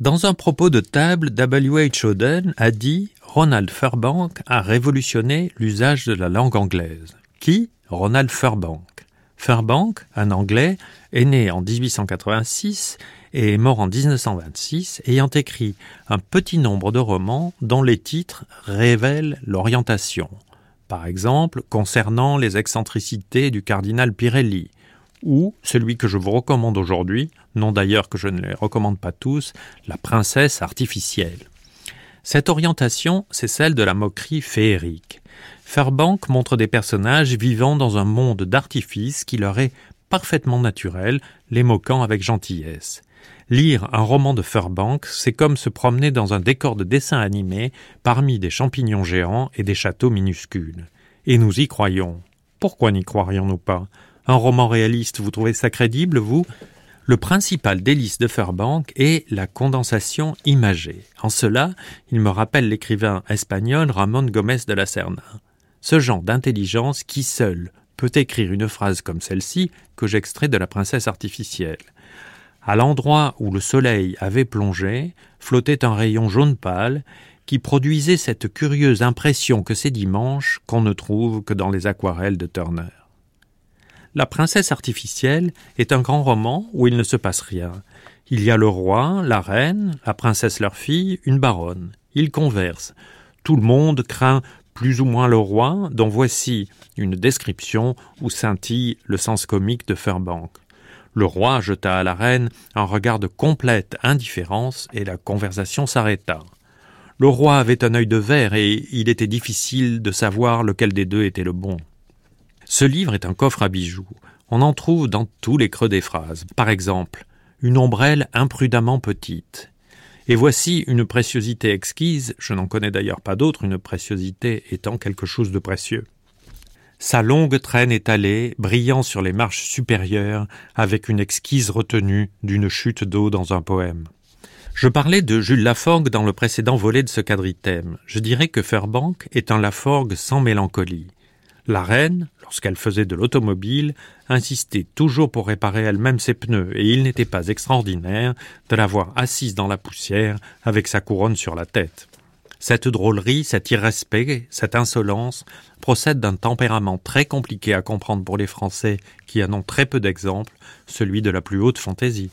Dans un propos de table, W.H. Auden a dit Ronald Fairbank a révolutionné l'usage de la langue anglaise. Qui? Ronald Fairbank. Fairbank, un Anglais, est né en 1886 et est mort en 1926, ayant écrit un petit nombre de romans dont les titres révèlent l'orientation. Par exemple, concernant les excentricités du cardinal Pirelli, ou celui que je vous recommande aujourd'hui, non d'ailleurs que je ne les recommande pas tous, La princesse artificielle. Cette orientation, c'est celle de la moquerie féerique. Fairbank montre des personnages vivant dans un monde d'artifice qui leur est parfaitement naturel, les moquant avec gentillesse. Lire un roman de Fairbank, c'est comme se promener dans un décor de dessin animé parmi des champignons géants et des châteaux minuscules. Et nous y croyons. Pourquoi n'y croirions-nous pas? Un roman réaliste, vous trouvez ça crédible, vous? Le principal délice de Fairbank est la condensation imagée. En cela, il me rappelle l'écrivain espagnol Ramon Gomez de la Serna. Ce genre d'intelligence qui seul peut écrire une phrase comme celle-ci que j'extrais de la princesse artificielle. À l'endroit où le soleil avait plongé, flottait un rayon jaune pâle qui produisait cette curieuse impression que c'est dimanche qu'on ne trouve que dans les aquarelles de Turner. La princesse artificielle est un grand roman où il ne se passe rien. Il y a le roi, la reine, la princesse leur fille, une baronne. Ils conversent. Tout le monde craint plus ou moins le roi, dont voici une description où scintille le sens comique de Fairbank. Le roi jeta à la reine un regard de complète indifférence et la conversation s'arrêta. Le roi avait un œil de verre et il était difficile de savoir lequel des deux était le bon. Ce livre est un coffre à bijoux. On en trouve dans tous les creux des phrases. Par exemple, une ombrelle imprudemment petite. Et voici une préciosité exquise, je n'en connais d'ailleurs pas d'autre, une préciosité étant quelque chose de précieux. Sa longue traîne étalée, brillant sur les marches supérieures, avec une exquise retenue d'une chute d'eau dans un poème. Je parlais de Jules Laforgue dans le précédent volet de ce quadritème. Je dirais que Fairbank est un Laforgue sans mélancolie. La reine, lorsqu'elle faisait de l'automobile, insistait toujours pour réparer elle-même ses pneus, et il n'était pas extraordinaire de la voir assise dans la poussière avec sa couronne sur la tête. Cette drôlerie, cet irrespect, cette insolence procèdent d'un tempérament très compliqué à comprendre pour les Français qui en ont très peu d'exemples, celui de la plus haute fantaisie.